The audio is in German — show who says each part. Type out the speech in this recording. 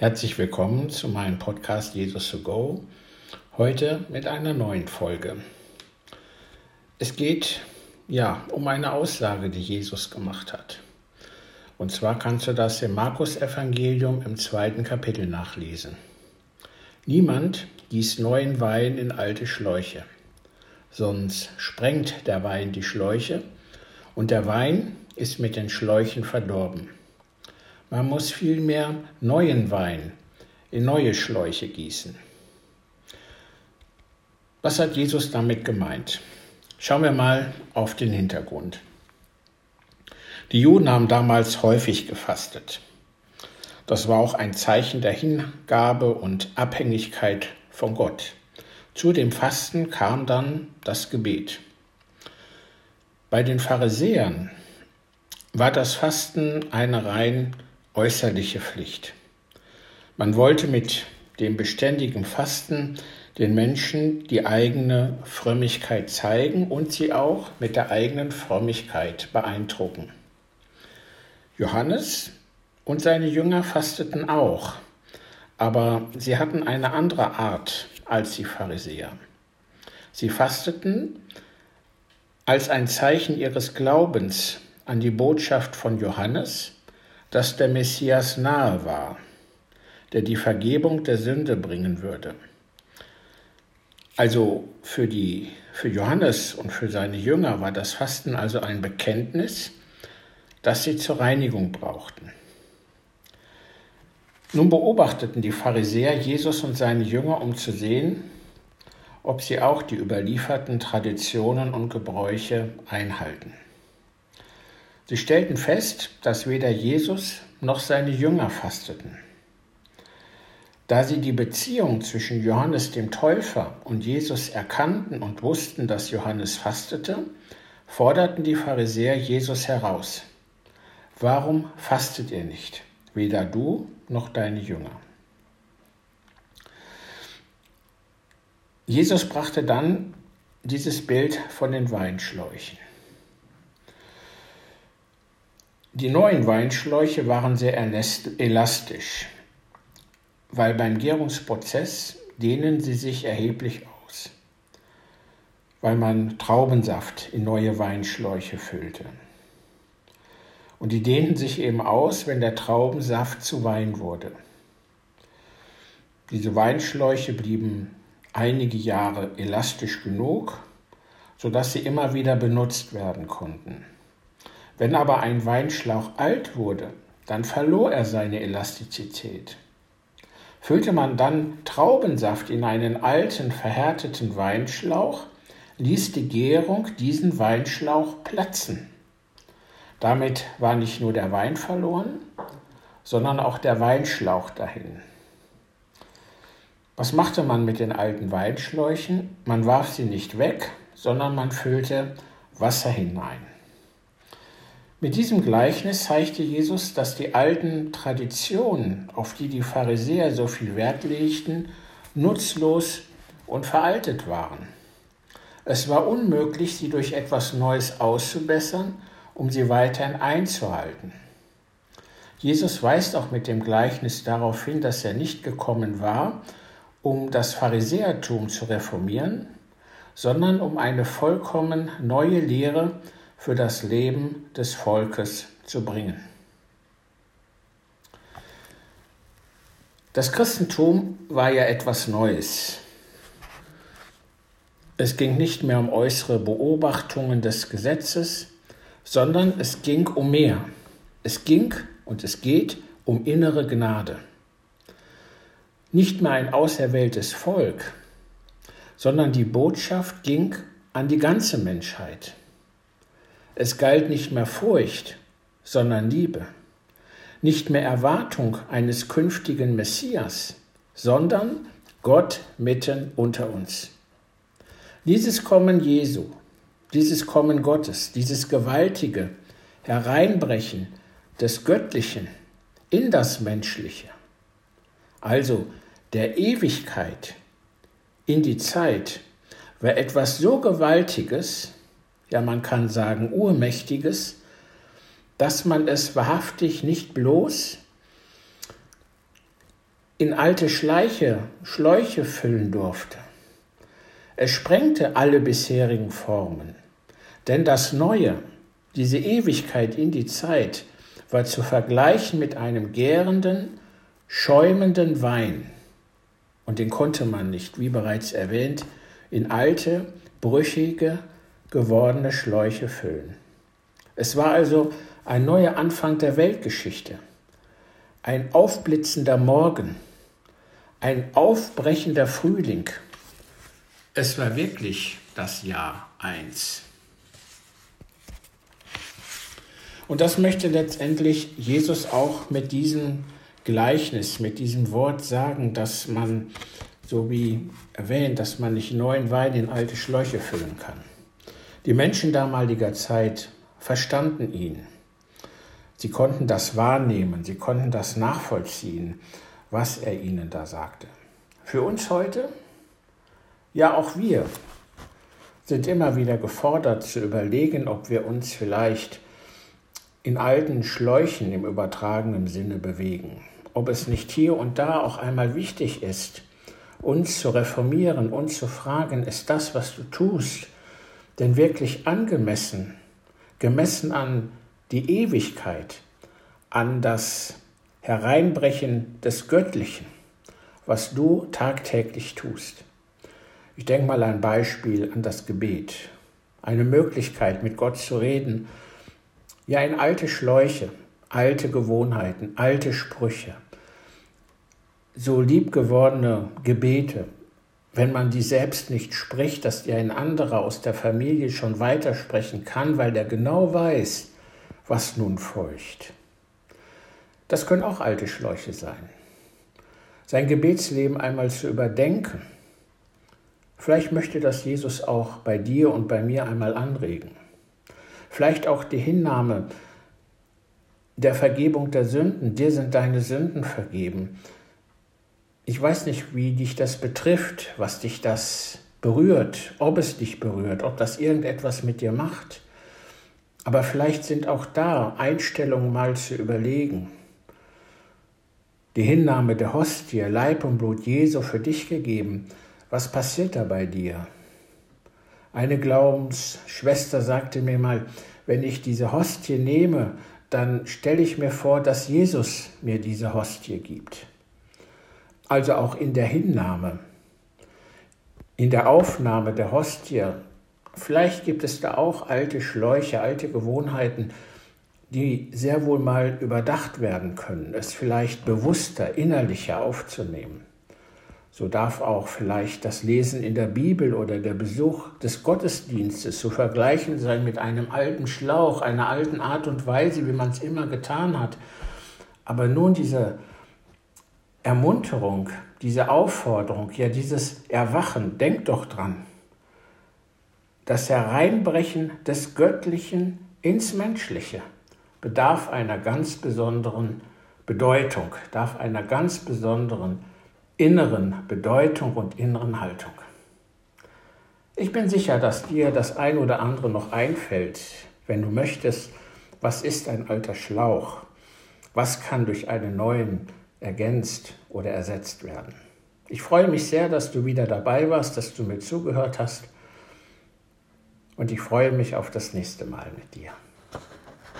Speaker 1: Herzlich willkommen zu meinem Podcast Jesus to Go. Heute mit einer neuen Folge. Es geht ja um eine Aussage, die Jesus gemacht hat. Und zwar kannst du das im Markus-Evangelium im zweiten Kapitel nachlesen. Niemand gießt neuen Wein in alte Schläuche, sonst sprengt der Wein die Schläuche und der Wein ist mit den Schläuchen verdorben. Man muss vielmehr neuen Wein in neue Schläuche gießen. Was hat Jesus damit gemeint? Schauen wir mal auf den Hintergrund. Die Juden haben damals häufig gefastet. Das war auch ein Zeichen der Hingabe und Abhängigkeit von Gott. Zu dem Fasten kam dann das Gebet. Bei den Pharisäern war das Fasten eine rein äußerliche Pflicht. Man wollte mit dem beständigen Fasten den Menschen die eigene Frömmigkeit zeigen und sie auch mit der eigenen Frömmigkeit beeindrucken. Johannes und seine Jünger fasteten auch, aber sie hatten eine andere Art als die Pharisäer. Sie fasteten als ein Zeichen ihres Glaubens an die Botschaft von Johannes dass der Messias nahe war, der die Vergebung der Sünde bringen würde. Also für, die, für Johannes und für seine Jünger war das Fasten also ein Bekenntnis, dass sie zur Reinigung brauchten. Nun beobachteten die Pharisäer Jesus und seine Jünger, um zu sehen, ob sie auch die überlieferten Traditionen und Gebräuche einhalten. Sie stellten fest, dass weder Jesus noch seine Jünger fasteten. Da sie die Beziehung zwischen Johannes dem Täufer und Jesus erkannten und wussten, dass Johannes fastete, forderten die Pharisäer Jesus heraus. Warum fastet ihr nicht, weder du noch deine Jünger? Jesus brachte dann dieses Bild von den Weinschläuchen. Die neuen Weinschläuche waren sehr elastisch, weil beim Gärungsprozess dehnen sie sich erheblich aus, weil man Traubensaft in neue Weinschläuche füllte. Und die dehnten sich eben aus, wenn der Traubensaft zu Wein wurde. Diese Weinschläuche blieben einige Jahre elastisch genug, sodass sie immer wieder benutzt werden konnten. Wenn aber ein Weinschlauch alt wurde, dann verlor er seine Elastizität. Füllte man dann Traubensaft in einen alten, verhärteten Weinschlauch, ließ die Gärung diesen Weinschlauch platzen. Damit war nicht nur der Wein verloren, sondern auch der Weinschlauch dahin. Was machte man mit den alten Weinschläuchen? Man warf sie nicht weg, sondern man füllte Wasser hinein. Mit diesem Gleichnis zeigte Jesus, dass die alten Traditionen, auf die die Pharisäer so viel Wert legten, nutzlos und veraltet waren. Es war unmöglich, sie durch etwas Neues auszubessern, um sie weiterhin einzuhalten. Jesus weist auch mit dem Gleichnis darauf hin, dass er nicht gekommen war, um das Pharisäertum zu reformieren, sondern um eine vollkommen neue Lehre für das Leben des Volkes zu bringen. Das Christentum war ja etwas Neues. Es ging nicht mehr um äußere Beobachtungen des Gesetzes, sondern es ging um mehr. Es ging und es geht um innere Gnade. Nicht mehr ein auserwähltes Volk, sondern die Botschaft ging an die ganze Menschheit. Es galt nicht mehr Furcht, sondern Liebe, nicht mehr Erwartung eines künftigen Messias, sondern Gott mitten unter uns. Dieses Kommen Jesu, dieses Kommen Gottes, dieses gewaltige Hereinbrechen des Göttlichen in das Menschliche, also der Ewigkeit in die Zeit, war etwas so Gewaltiges, ja man kann sagen Urmächtiges, dass man es wahrhaftig nicht bloß in alte Schleiche, Schläuche füllen durfte. Es sprengte alle bisherigen Formen, denn das Neue, diese Ewigkeit in die Zeit, war zu vergleichen mit einem gärenden, schäumenden Wein. Und den konnte man nicht, wie bereits erwähnt, in alte, brüchige, gewordene Schläuche füllen. Es war also ein neuer Anfang der Weltgeschichte, ein aufblitzender Morgen, ein aufbrechender Frühling. Es war wirklich das Jahr 1. Und das möchte letztendlich Jesus auch mit diesem Gleichnis, mit diesem Wort sagen, dass man, so wie erwähnt, dass man nicht neuen Wein in alte Schläuche füllen kann. Die Menschen damaliger Zeit verstanden ihn. Sie konnten das wahrnehmen, sie konnten das nachvollziehen, was er ihnen da sagte. Für uns heute, ja auch wir, sind immer wieder gefordert zu überlegen, ob wir uns vielleicht in alten Schläuchen im übertragenen Sinne bewegen. Ob es nicht hier und da auch einmal wichtig ist, uns zu reformieren, uns zu fragen, ist das, was du tust, denn wirklich angemessen, gemessen an die Ewigkeit, an das Hereinbrechen des Göttlichen, was du tagtäglich tust. Ich denke mal ein Beispiel an das Gebet, eine Möglichkeit, mit Gott zu reden, ja in alte Schläuche, alte Gewohnheiten, alte Sprüche, so liebgewordene Gebete, wenn man die selbst nicht spricht, dass dir ein anderer aus der Familie schon weitersprechen kann, weil der genau weiß, was nun feucht. Das können auch alte Schläuche sein. Sein Gebetsleben einmal zu überdenken. Vielleicht möchte das Jesus auch bei dir und bei mir einmal anregen. Vielleicht auch die Hinnahme der Vergebung der Sünden. Dir sind deine Sünden vergeben. Ich weiß nicht, wie dich das betrifft, was dich das berührt, ob es dich berührt, ob das irgendetwas mit dir macht. Aber vielleicht sind auch da Einstellungen mal zu überlegen. Die Hinnahme der Hostie, Leib und Blut Jesu für dich gegeben. Was passiert da bei dir? Eine Glaubensschwester sagte mir mal, wenn ich diese Hostie nehme, dann stelle ich mir vor, dass Jesus mir diese Hostie gibt. Also auch in der Hinnahme, in der Aufnahme der Hostie. Vielleicht gibt es da auch alte Schläuche, alte Gewohnheiten, die sehr wohl mal überdacht werden können, es vielleicht bewusster, innerlicher aufzunehmen. So darf auch vielleicht das Lesen in der Bibel oder der Besuch des Gottesdienstes zu vergleichen sein mit einem alten Schlauch, einer alten Art und Weise, wie man es immer getan hat. Aber nun diese Ermunterung, diese Aufforderung, ja dieses Erwachen, denk doch dran. Das Hereinbrechen des Göttlichen ins Menschliche bedarf einer ganz besonderen Bedeutung, darf einer ganz besonderen inneren Bedeutung und inneren Haltung. Ich bin sicher, dass dir das ein oder andere noch einfällt, wenn du möchtest, was ist ein alter Schlauch? Was kann durch einen neuen ergänzt oder ersetzt werden? Ich freue mich sehr, dass du wieder dabei warst, dass du mir zugehört hast und ich freue mich auf das nächste Mal mit dir.